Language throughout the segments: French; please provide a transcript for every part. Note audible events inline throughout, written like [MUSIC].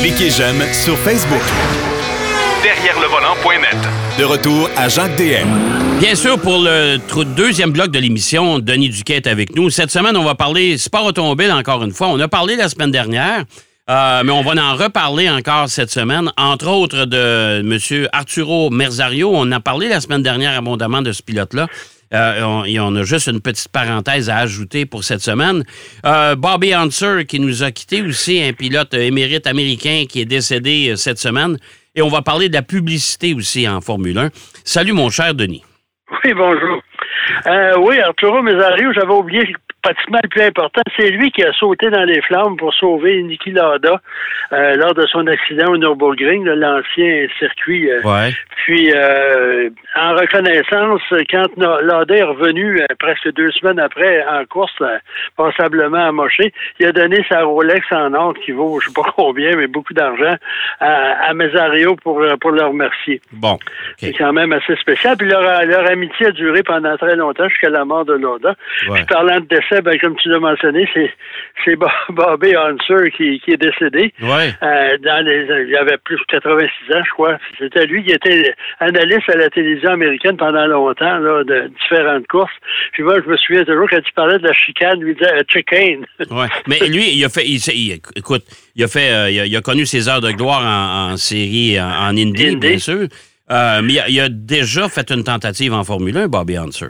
Cliquez j'aime sur Facebook. Derrière le volant.net. De retour à Jacques DM. Bien sûr, pour le deuxième bloc de l'émission, Denis Duquet est avec nous. Cette semaine, on va parler sport automobile encore une fois. On a parlé la semaine dernière, euh, mais on va en reparler encore cette semaine, entre autres de M. Arturo Merzario. On a parlé la semaine dernière abondamment de ce pilote-là. Euh, on, et on a juste une petite parenthèse à ajouter pour cette semaine. Euh, Bobby Hunter, qui nous a quitté aussi, un pilote émérite américain qui est décédé euh, cette semaine. Et on va parler de la publicité aussi en Formule 1. Salut, mon cher Denis. Oui, bonjour. Oui, Arturo Mesario, j'avais oublié pratiquement le plus important. C'est lui qui a sauté dans les flammes pour sauver Niki Lauda euh, lors de son accident au Nürburgring, l'ancien circuit. euh, Ouais. Puis, euh, en reconnaissance, quand Lauda est revenu presque deux semaines après en course, passablement amoché, il a donné sa Rolex en or qui vaut, je sais pas [LAUGHS] combien, mais beaucoup d'argent à, à Mesario pour, pour le remercier. Bon. C'est quand même assez spécial. Puis leur, leur amitié a duré pendant très longtemps jusqu'à la mort de Lauda. Ouais. Puis parlant de décès, ben, comme tu l'as mentionné, c'est, c'est Bo- [LAUGHS] Bobby Hunter qui, qui est décédé. Ouais. Euh, dans les, il avait plus de 86 ans, je crois. C'était lui qui était analyste à la télévision américaine pendant longtemps, là, de différentes courses. Puis moi, je me souviens toujours quand il parlait de la chicane, il disait euh, chicane. [LAUGHS] Ouais. Mais lui, il a fait. il écoute, il a fait. euh, il, a, il a connu ses heures de gloire en, en série, en, en bien sûr. Euh, mais il a, il a déjà fait une tentative en Formule 1, Bobby Hunter.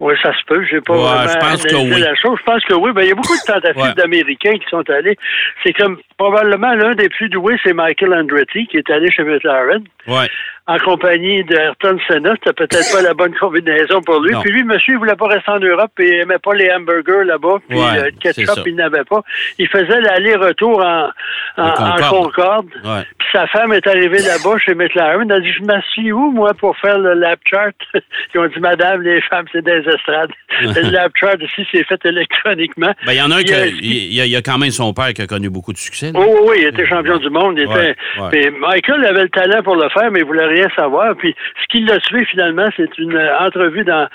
Oui, ça se peut. J'ai pas Ouais, vraiment je pense que oui. la chose. Je pense que oui. Ben, il y a beaucoup de [LAUGHS] tentatives Ouais. d'Américains qui sont allés. C'est comme probablement l'un des plus doués, c'est Michael Andretti qui est allé chez McLaren Ouais. En compagnie d'Ayrton Senna. C'était peut-être pas la bonne combinaison pour lui. Non. Puis lui, monsieur, il voulait pas rester en Europe et il aimait pas les hamburgers là-bas. Puis Ouais, euh, le ketchup, il n'avait pas. Il faisait l'aller-retour en, en, En en Concorde. Ouais. Puis sa femme est arrivée là-bas chez McLaren. Elle a dit, je m'assieds où, moi, pour faire le lap chart? [LAUGHS] Ils ont dit, madame, les femmes, c'est des estrades. [LAUGHS] le lap chart ici, c'est fait électroniquement. Ben, il y en a un qui. a- a- Il il y, a, quand même son père qui a connu beaucoup de succès. là. Oh, oui, oui, il était champion du monde. Il était... Puis Michael avait le talent pour le faire, mais il voulait rien savoir. Puis ce qui l'a tué finalement, c'est une euh, entrevue dans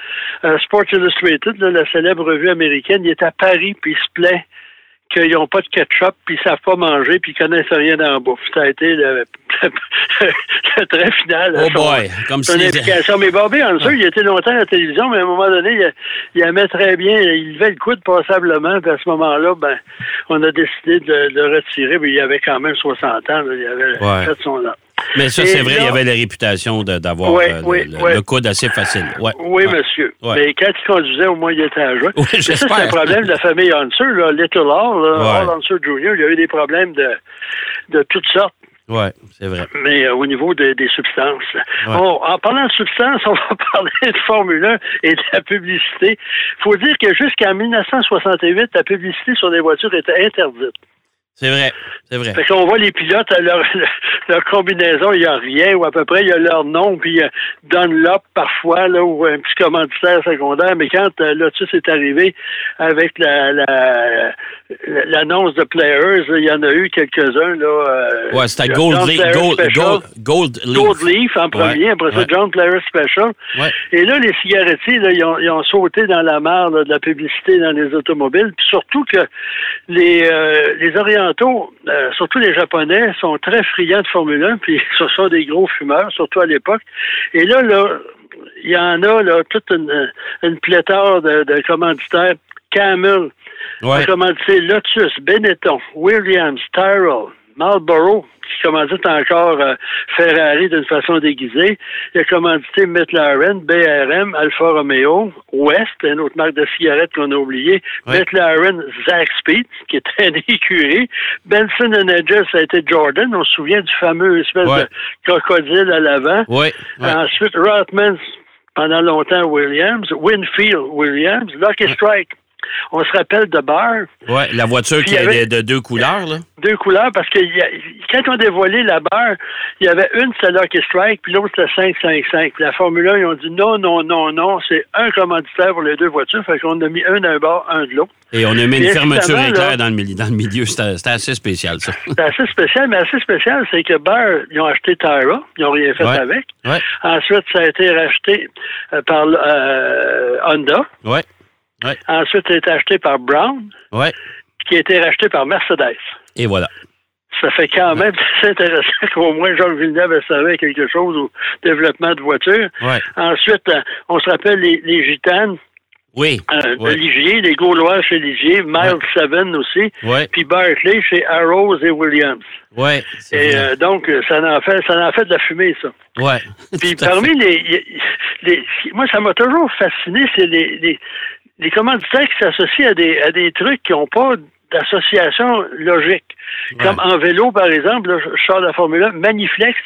euh, Sports Illustrated, là, la célèbre revue américaine. Il est à Paris, puis il se plaint qu'ils n'ont pas de ketchup, puis ils savent pas manger, puis ils connaissent rien dans la bouffe. Ça a été le, le [LAUGHS] trait final. Oh son- boy. Comme son si. implication. Mais Bobby Hunter, il était longtemps à la télévision, mais à un moment donné, il, il aimait très bien, il levait le coude passablement, puis à ce moment-là, ben, on a décidé de le retirer, mais il avait quand même 60 ans, là, il avait Ouais. fait son. Mais ça, c'est vrai, il là- avait la réputation d'avoir euh, le- oui, le, coude assez facile. Ouais. Oui, Ouais. monsieur. Ouais. Mais quand il conduisait, au moins, il était à. [LAUGHS] Oui, ça, c'est un problème de la famille Hunter, là, Little Hall. Hall Hunter Jr., il y a eu des problèmes de, de toutes sortes. Ouais, c'est vrai. mais euh, au niveau de- des substances. On- en parlant de substances, [LAUGHS] on va parler de Formule 1 et de la publicité. Il faut dire que jusqu'en 1968, la publicité sur les voitures était interdite. C'est vrai. C'est vrai. Fait qu'on voit les pilotes, à leur, [LAUGHS] leur combinaison, il n'y a rien, ou à peu près, il y a leur nom, puis a Dunlop parfois, là, ou un petit commanditaire secondaire, mais quand euh, Lotus est arrivé avec la, la- l'annonce de Players, il y en a eu quelques-uns, là. euh, Ouais, c'était Gold, Gold. Gold, Gold Leaf. Gold Leaf en premier, Ouais, après ça ouais. John Player Special. Ouais. Et là, les cigarettiers, là, ils, ont, ils ont sauté dans la mare là, de la publicité dans les automobiles. Puis surtout que les, euh, les Orientaux, euh, surtout les Japonais, sont très friands de Formule 1, puis [LAUGHS] ce sont des gros fumeurs, surtout à l'époque. Et là, là, il y en a là, toute une, une pléthore de, de commanditaires. Camel, Ouais. commandité Lotus, Benetton, Williams, Tyrrell, Marlboro, qui commandite encore euh, Ferrari d'une façon déguisée. Il a commandité McLaren, BRM, Alfa Romeo, West, une autre marque de cigarettes qu'on a oublié, Ouais. McLaren, Zaxby, qui était une [LAUGHS] écurie. Benson Hedges, ça a été Jordan. On se souvient du fameux espèce de crocodile à l'avant. Ensuite, Rothmans, pendant longtemps, Williams. Winfield, Williams. Lucky Strike. On se rappelle de Barr, Ouais, la voiture Puis qui avait- de, de deux couleurs, là. deux couleurs, parce que il y a- quand on a dévoilé la barre, il y avait une, c'était Lucky Strike, puis l'autre, c'était 555. Puis la Formule 1, ils ont dit non, non, non, non, c'est un commanditaire pour les deux voitures, fait qu'on a mis un d'un bord, un de l'autre. Et on a mis une Et fermeture éclair dans le, milieu- dans le milieu. C'était c'était assez spécial, ça. [LAUGHS] C'est assez spécial, mais assez spécial, c'est que Barr, ils ont acheté Tyra, ils n'ont rien fait Ouais. avec. Ouais. Ensuite, ça a été racheté euh, par euh, Honda. Ouais. Ensuite, ça a été acheté par Brown, Ouais. qui a été racheté par Mercedes. Et voilà. ça fait quand même [LAUGHS] très intéressant qu'au moins Jacques Villeneuve savait quelque chose au développement de voitures. Ouais. Ensuite, euh, on se rappelle les, les Gitanes Oui. euh, Ouais. Ligier, les Gaulois chez Ligier, Miles Seven aussi, Ouais. puis Barclay chez Arrows et Williams. Ouais. c'est Et euh, donc, ça en fait, ça en fait de la fumée, ça. ouais. [LAUGHS] Puis parmi les, les- moi, ça m'a toujours fasciné, c'est les, les, les commanditaires qui s'associent à des, à des trucs qui n'ont pas d'association logique. Comme en vélo, par exemple, là, je sors de la Formule 1, Maniflex,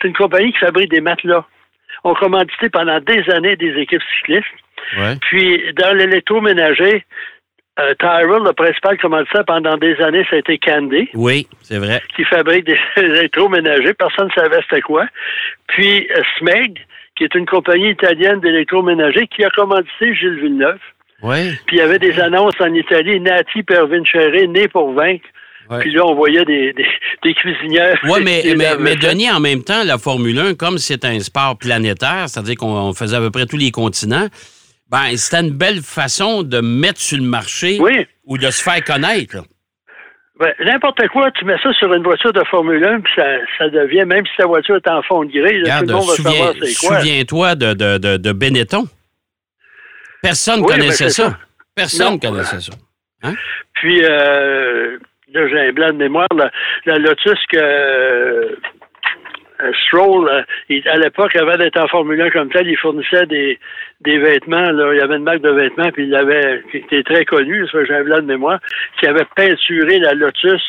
c'est une compagnie qui fabrique des matelas. On commandité pendant des années des équipes cyclistes. Ouais. Puis, dans l'électroménager, euh, Tyrell, le principal commanditaire pendant des années, ça a été Candy Oui, c'est vrai. qui fabrique des [LAUGHS] électroménagers. Personne ne savait c'était quoi. Puis euh, Smeg, qui est une compagnie italienne d'électroménagers, qui a commandité Gilles Villeneuve. Oui. Puis il y avait des annonces en Italie, Nati Pervincere, né pour vaincre. Ouais. Puis là, on voyait des, [LAUGHS] des, des cuisinières. Oui, [LAUGHS] mais, mais. Denis, en même temps, la Formule 1, comme c'est un sport planétaire, c'est-à-dire qu'on on faisait à peu près tous les continents, ben, c'était une belle façon de mettre sur le marché Oui. ou de se faire connaître. Ben, N'importe quoi, tu mets ça sur une voiture de Formule 1, puis ça, ça devient, même si ta voiture est en fond de grille, tout le monde va souviens- savoir c'est quoi. souviens-toi de, de, de, de Benetton. Personne Oui, connaissait ça. ça. Personne Non. connaissait ça. Puis, euh, là, j'ai un blanc de mémoire. La, la Lotus que euh, Stroll, euh, il- à l'époque, avant d'être en Formule 1 comme tel, il fournissait des, des vêtements. Là. Il y avait une marque de vêtements, puis il avait, qui était très connu, ça, j'ai un blanc de mémoire, qui avait peinturé la Lotus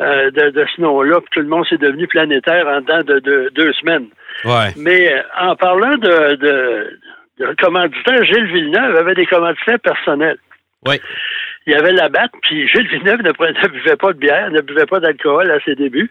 euh, de, de ce nom-là, puis tout le monde s'est devenu planétaire en dedans de, de deux semaines. Ouais. Mais en parlant de, de, de commanditaires, Gilles Villeneuve avait des commanditaires personnels. Oui. Il y avait la batte, puis Gilles Villeneuve ne, prenait- [LAUGHS] ne buvait pas de bière, ne buvait pas d'alcool à ses débuts.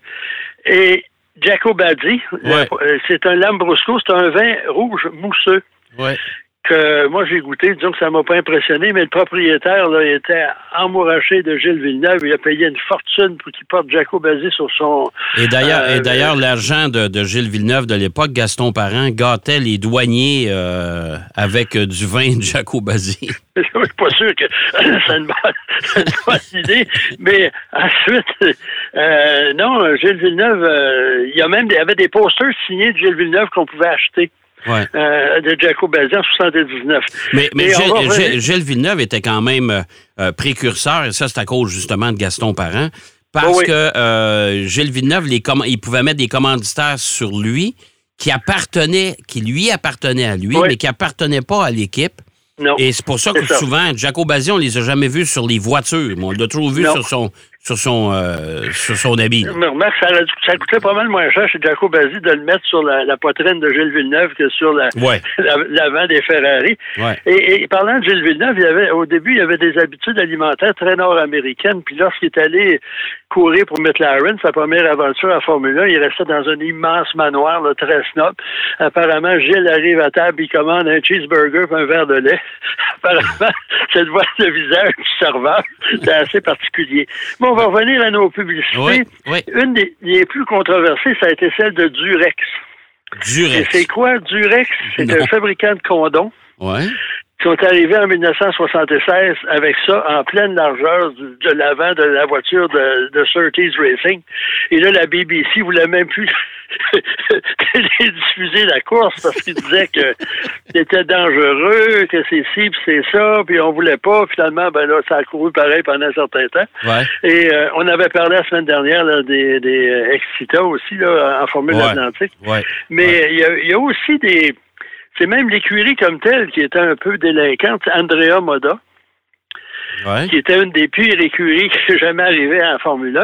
Et Jacobazzi, Ouais. euh, c'est un Lambrusco, c'est un vin rouge mousseux Ouais. Que moi j'ai goûté, disons que ça m'a pas impressionné, mais le propriétaire là, était amouraché de Gilles Villeneuve. Il a payé une fortune pour qu'il porte Jacobazzi sur son. Et d'ailleurs, Euh, et d'ailleurs, l'argent de, de Gilles Villeneuve de l'époque, Gaston Parent, gâtait les douaniers euh, avec euh, du vin de Jacobazzi. [LAUGHS] Je suis pas sûr que [CLEARS THROAT] c'est une, bonne, une bonne idée. Mais ensuite, euh, non, Gilles Villeneuve, il y a même il y avait des posters signés de Gilles Villeneuve qu'on pouvait acheter Ouais. euh, de Jacobazzi en 79. Mais, mais Gilles, va revenir- Gilles- Gilles Villeneuve était quand même euh, euh, précurseur, et ça, c'est à cause justement de Gaston Parent, parce Oh oui. que euh, Gilles Villeneuve, les il pouvait mettre des commanditaires sur lui qui appartenaient, qui lui appartenaient à lui, Oui. mais qui appartenaient pas à l'équipe. Non. Et c'est pour ça que souvent, Jacobazzi, on les a jamais vus sur les voitures, mais on l'a toujours vu Non. sur son, sur son, euh, sur son habit. ça, a- ça coûtait pas mal moins cher chez Jacobazzi de le mettre sur la, la poitrine de Gilles Villeneuve que sur la, Ouais. [LAUGHS] la- l'avant des Ferrari. Ouais. Et, et parlant de Gilles Villeneuve, il y avait, au début, il avait des habitudes alimentaires très nord-américaines. Puis lorsqu'il est allé courir pour McLaren, sa première aventure en Formule 1, il restait dans un immense manoir, là, très snob. Apparemment, Gilles arrive à table, il commande un cheeseburger et un verre de lait. [LAUGHS] Apparemment, c'est le visage du serveur. C'est assez particulier. Bon, on va revenir à nos publicités. Oui, oui. Une des plus controversées, ça a été celle de Durex. Et Durex. c'est quoi Durex? C'est un fabricant de condoms Ouais. Qui sont arrivés en 1976 avec ça en pleine largeur du- de l'avant de la voiture de, de Surtees Racing. Et là, la BBC voulait même plus [LAUGHS] diffuser la course parce qu'ils disaient que c'était dangereux, que c'est ci, puis c'est ça, puis on voulait pas. Finalement, ben là, ça a couru pareil pendant un certain temps. Ouais. Et euh, on avait parlé la semaine dernière là, des, des Excita aussi, là, en Formule Ouais. Atlantique. Ouais. Mais il y, y a aussi des. C'est même l'écurie comme telle qui était un peu délinquante, Andrea Moda, Ouais. qui était une des pires écuries qui jamais arrivée en Formule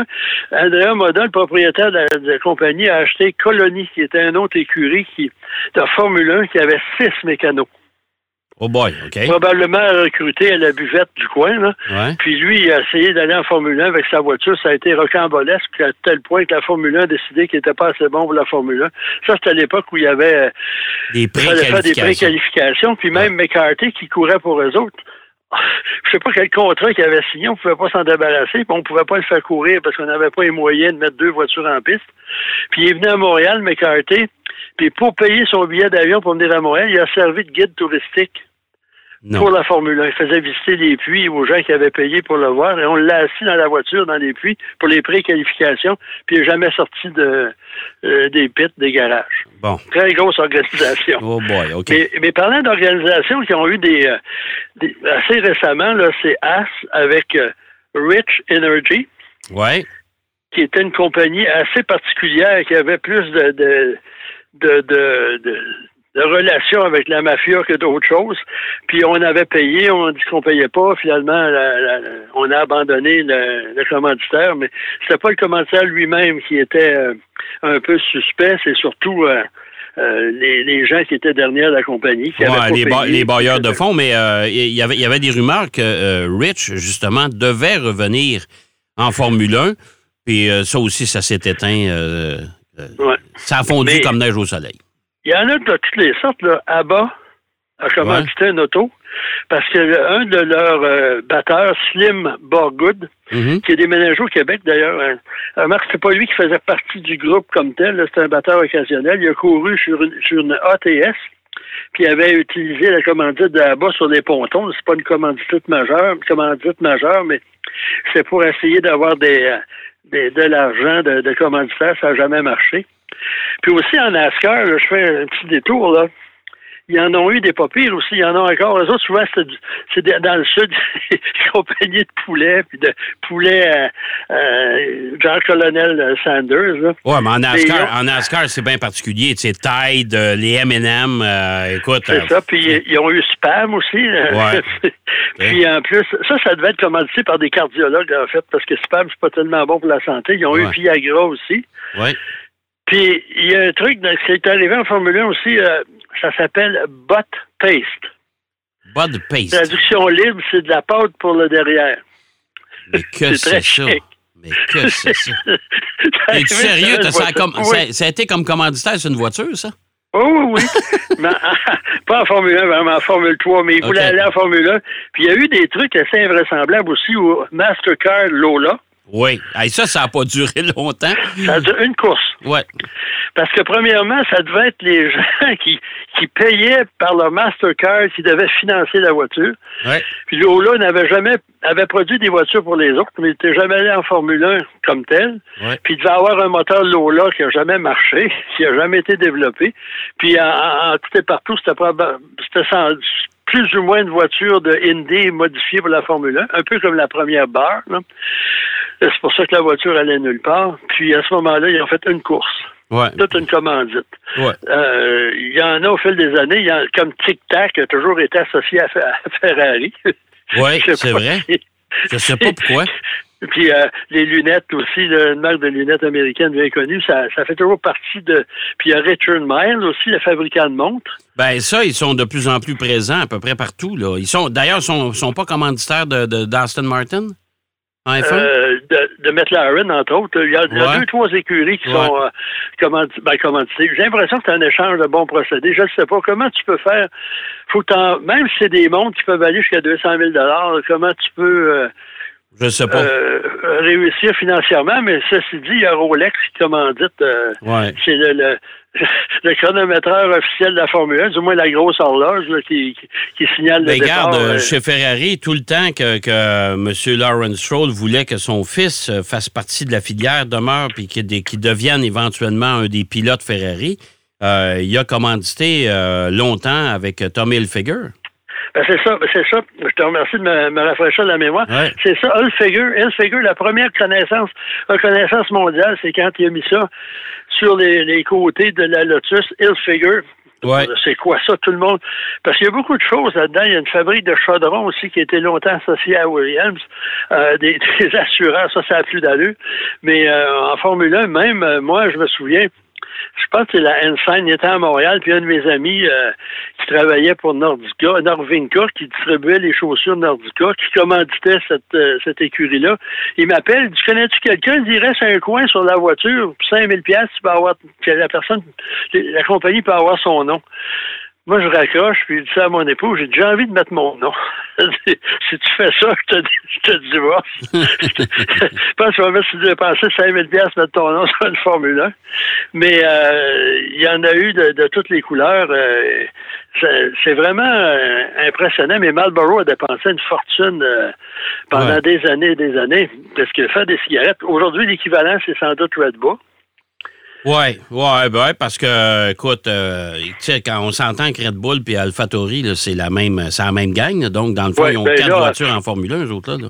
1. Andrea Moda, le propriétaire de la, de la compagnie, a acheté Colony, qui était une autre écurie qui, de Formule 1 qui avait six mécanos. Oh boy, OK. Probablement recruté à la buvette du coin, là. Ouais. Puis lui, il a essayé d'aller en Formule 1 avec sa voiture. Ça a été rocambolesque à tel point que la Formule 1 a décidé qu'il n'était pas assez bon pour la Formule 1. Ça, c'était à l'époque où il y avait Des faire des préqualifications. Puis même McCarthy qui courait pour eux autres. [LAUGHS] Je sais pas quel contrat qu'il avait signé, on pouvait pas s'en débarrasser, puis on pouvait pas le faire courir parce qu'on n'avait pas les moyens de mettre deux voitures en piste. Puis il est venu à Montréal, McCarthy, puis pour payer son billet d'avion pour venir à Montréal, il a servi de guide touristique Non. pour la Formule 1. Il faisait visiter les puits aux gens qui avaient payé pour le voir et on l'a assis dans la voiture dans les puits pour les préqualifications, puis il n'est jamais sorti de, euh, des pits, des garages. Bon. Très grosse organisation. Oh boy, OK. Mais, mais parlant d'organisations qui ont eu des, euh, des- assez récemment, là, c'est AS avec euh, Rich Energy, Ouais. qui était une compagnie assez particulière, qui avait plus de de, de, de, de- avec la mafia que d'autres choses. Puis on avait payé, on dit qu'on payait pas. Finalement, la- la- on a abandonné le, le commanditaire, mais c'était pas le commanditaire lui-même qui était euh, un peu suspect, c'est surtout euh, euh, les, les gens qui étaient derrière la compagnie. Qui avaient Ouais, pas les, ba- les bailleurs de fonds, mais il y, avait, y avait des rumeurs que Rich, justement, devait revenir en Formule 1. Puis ça aussi, ça s'est éteint. Euh, euh, Ouais. ça a fondu Mais- comme neige au soleil. Il y en a de toutes les sortes. Là. ABBA a commandité un auto parce que le- un de leurs euh, batteurs, Slim Borgood, Mhm. qui est déménagé au Québec d'ailleurs, hein, remarque, c'est pas lui qui faisait partie du groupe comme tel, c'était un batteur occasionnel. Il a couru sur une, sur une ATS, puis il avait utilisé la commandite de ABBA sur les pontons. C'est pas une commandite majeure, une commandite majeure, mais c'est pour essayer d'avoir des, des- de l'argent de, de commanditaire, ça n'a jamais marché. Puis aussi en NASCAR, je fais un petit détour là. Il y en ont eu des pas pires aussi. Il y en a encore. Les autres, souvent, c'est dans le sud, [LAUGHS] des compagnies de poulets, puis de poulets euh, euh, genre colonel Sanders. Là. Ouais, mais en NASCAR, en NASCAR c'est bien particulier. Tu sais, Tide, euh, les M&M, euh, écoute. C'est ça. Puis ils ont eu Spam aussi. Ouais. [LAUGHS] puis en plus, ça, ça devait être commandité par des cardiologues, en fait, parce que Spam, c'est pas tellement bon pour la santé. Ils ont eu Ouais. Viagra aussi. ouais. Puis il y a un truc qui est arrivé en Formule 1 aussi, euh, ça s'appelle Butt Paste. Bud Paste. Traduction libre, c'est de la pâte pour le derrière. Mais que C'est ça? chic. Mais que c'est ça? [LAUGHS] Es Es-tu sérieux? Ça, ça a comme- oui. ça- ça a été comme commanditaire sur une voiture, ça? Oh, oui, oui. Mais, [LAUGHS] pas en Formule 1, vraiment en Formule 3, mais il voulait Ok. aller en Formule 1. Puis il y a eu des trucs assez invraisemblables aussi au Mastercard Lola. Oui. Hey, ça, ça n'a pas duré [LAUGHS] longtemps. Ça a duré une course. Ouais. Parce que premièrement, ça devait être les [LAUGHS] gens qui, qui payaient par leur Mastercard qui devaient financer la voiture. Ouais. Puis Lola n'avait jamais avait produit des voitures pour les autres, mais il n'était jamais allé en Formule 1 comme tel. Ouais. Puis il devait avoir un moteur Lola qui n'a jamais marché, [LAUGHS] qui n'a jamais été développé. Puis en, en- en tout et partout, c'était plus ou moins une voiture de Indy modifiée pour la Formule 1, un peu comme la première barre. là. C'est pour ça que la voiture allait nulle part. Puis à ce moment-là, ils ont fait une course, Ouais. toute une commandite. Ouais. Euh, Il y en a au fil des années, y en- comme Tic Tac a toujours été associé à, Fe- à Ferrari. [LAUGHS] Oui, c'est vrai. Je sais pas pourquoi. [LAUGHS] Puis euh, les lunettes aussi, une marque de lunettes américaine bien connue, ça, ça fait toujours partie de. Puis il y a Richard Mille aussi, le fabricant de montres. Ben ça, ils sont de plus en plus présents à peu près partout. Là. Ils sont d'ailleurs sont, sont pas commanditaires de, de- d'Aston Martin? En F1? Euh, de, de McLaren, entre autres. Il y a, il y a deux, trois écuries qui Ouais. sont euh, commandi- ben, commanditées. J'ai l'impression que c'est un échange de bons procédés. Je ne sais pas comment tu peux faire. Faut même si c'est des montres qui peuvent aller jusqu'à 200 000 comment tu peux euh, Je sais pas. euh, réussir financièrement? Mais ceci dit, il y a Rolex qui commandite. euh, ouais. c'est le, le, le chronométreur officiel de la Formule 1, du moins la grosse horloge là, qui, qui, qui signale le Ben, départ. regarde, euh, euh, chez Ferrari, tout le temps que, que M. Lawrence Stroll voulait que son fils euh, fasse partie de la filière, demeure, puis qu'il qu'il devienne éventuellement un des pilotes Ferrari, euh, il a commandité euh, longtemps avec euh, Tommy Hilfiger. Ben, c'est ça, ben, c'est ça. Je te remercie de me, me rafraîchir la mémoire. Ouais. C'est ça, Hilfiger. Hilfiger, la première connaissance, reconnaissance mondiale, c'est quand il a mis ça sur les, les côtés de la Lotus Hilfiger. Ouais. C'est quoi ça, tout le monde? Parce qu'il y a beaucoup de choses là-dedans. Il y a une fabrique de chaudrons aussi qui été longtemps associée à Williams, euh, des, [LAUGHS] des assureurs, ça, ça a plus d'allure. Mais euh, en Formule 1, même, euh, moi, je me souviens, je pense que c'est la Ensign, il était à Montréal, puis un de mes amis euh, qui travaillait pour Nordica, Norvinca, qui distribuait les chaussures Nordica, qui commanditait cette, euh, cette écurie-là, il m'appelle, tu connais-tu quelqu'un? Il dit, reste un coin sur la voiture, puis 5000 pièces tu peux avoir, la personne, la compagnie peut avoir son nom. Moi, je raccroche, puis je dis ça à mon époux, j'ai déjà envie de mettre mon nom. [LAUGHS] si tu fais ça, je te, je te divorce. [LAUGHS] je pense que je vais mettre, tu dépenser 5000 pièces mettre ton nom sur une Formule 1. Mais euh, il y en a eu de, de toutes les couleurs. Euh, c'est vraiment euh, impressionnant, mais Marlboro a dépensé une fortune euh, pendant Ouais. des années et des années. Parce que faire des cigarettes, aujourd'hui, l'équivalent, c'est sans doute Red Bull. Oui, ouais, ben ouais, parce que, écoute, euh, tu sais, quand on s'entend que Red Bull et AlphaTauri, c'est la même, c'est la même gang. là. donc, dans le fond, Ouais, ils ont ben quatre là, voitures en Formule 1, eux autres, là.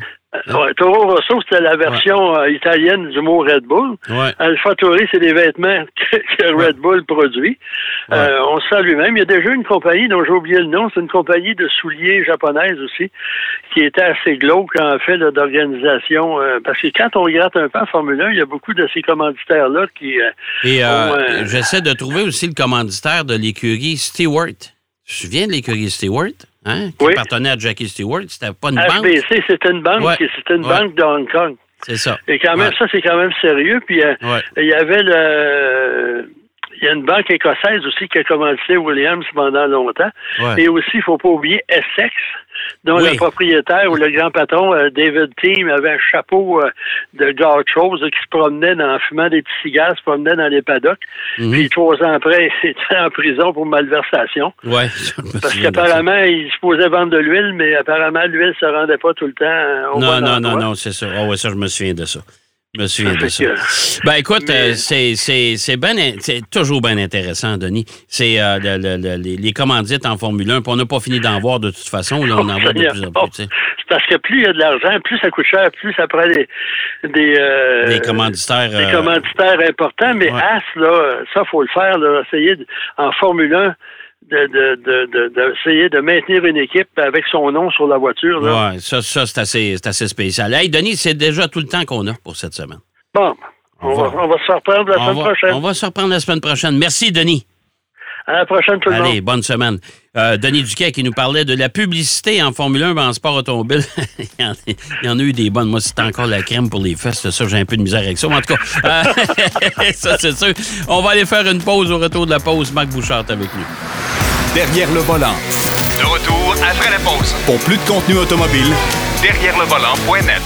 Ouais, Toro Rosso, c'était la version euh, italienne du mot Red Bull. Ouais. Alpha Tauri, c'est des vêtements [LAUGHS] que, que Red Bull produit. Euh, on sent lui-même. Il y a déjà une compagnie dont j'ai oublié le nom. C'est une compagnie de souliers japonaise aussi, qui était assez glauque en fait d'organisation. euh, parce que quand on regarde un peu en Formule 1, il y a beaucoup de ces commanditaires-là qui... euh, Et euh, euh, j'essaie de trouver aussi le commanditaire de l'écurie Stewart. Tu te souviens de l'écurie Stewart? Hein? Qui Oui. appartenait à Jackie Stewart. C'était pas une banque. HBC, c'était une banque, Ouais. c'était une Ouais. banque de Hong Kong. C'est ça. Et quand même, Ouais. ça, c'est quand même sérieux. Puis, euh, il y avait le. Il y a une banque écossaise aussi qui a commandité Williams pendant longtemps. Ouais. Et aussi, il ne faut pas oublier Essex, dont Oui. le propriétaire ou le grand patron, euh, David Team, avait un chapeau euh, de gauchos qui se promenait dans, en fumant des petits cigares, se promenait dans les paddocks. Mhm. Puis trois ans après, [LAUGHS] il était en prison pour malversation. Ouais, Parce qu'apparemment, il se posait vendre de l'huile, mais apparemment, l'huile ne se rendait pas tout le temps euh, au Non, bon non, non, endroit. non, c'est ça. Ah ouais, ça, je me souviens de ça. Me souviens de Fait ça. que- Ben écoute, Mais- euh, c'est c'est c'est ben toujours bien intéressant, Denis. C'est euh, le- le- le- les, les commandites en Formule 1, puis on n'a pas fini d'en voir de toute façon. Là, on en voit de plus en plus. tu sais. C'est parce que plus il y a de l'argent, plus ça coûte cher, plus ça prend des des, euh, Des commanditaires. des euh, commanditaires importants. Mais ouais. As, là, ça faut le faire, là, essayer de- en Formule 1 de, de, de, de- d'essayer de maintenir une équipe avec son nom sur la voiture. Là. Ouais, ça, ça c'est assez, c'est assez spécial. Hey, Denis, c'est déjà tout le temps qu'on a pour cette semaine. Bon, on, On va, va- on va se reprendre la on, semaine va, prochaine. on va se reprendre la semaine prochaine. Merci, Denis. À la prochaine, tout le Allez, monde. bonne semaine. Euh, Denis Duquet qui nous parlait de la publicité en Formule 1 en sport automobile. [LAUGHS] il, y en, il y en a eu des bonnes. Moi, c'était encore la crème pour les fesses. Ça, j'ai un peu de misère avec ça. Mais en tout cas, euh, [LAUGHS] ça, c'est sûr. On va aller faire une pause au retour de la pause. Marc Bouchard est avec nous. Derrière le volant. De retour après la pause. Pour plus de contenu automobile, Derrière le volant.net.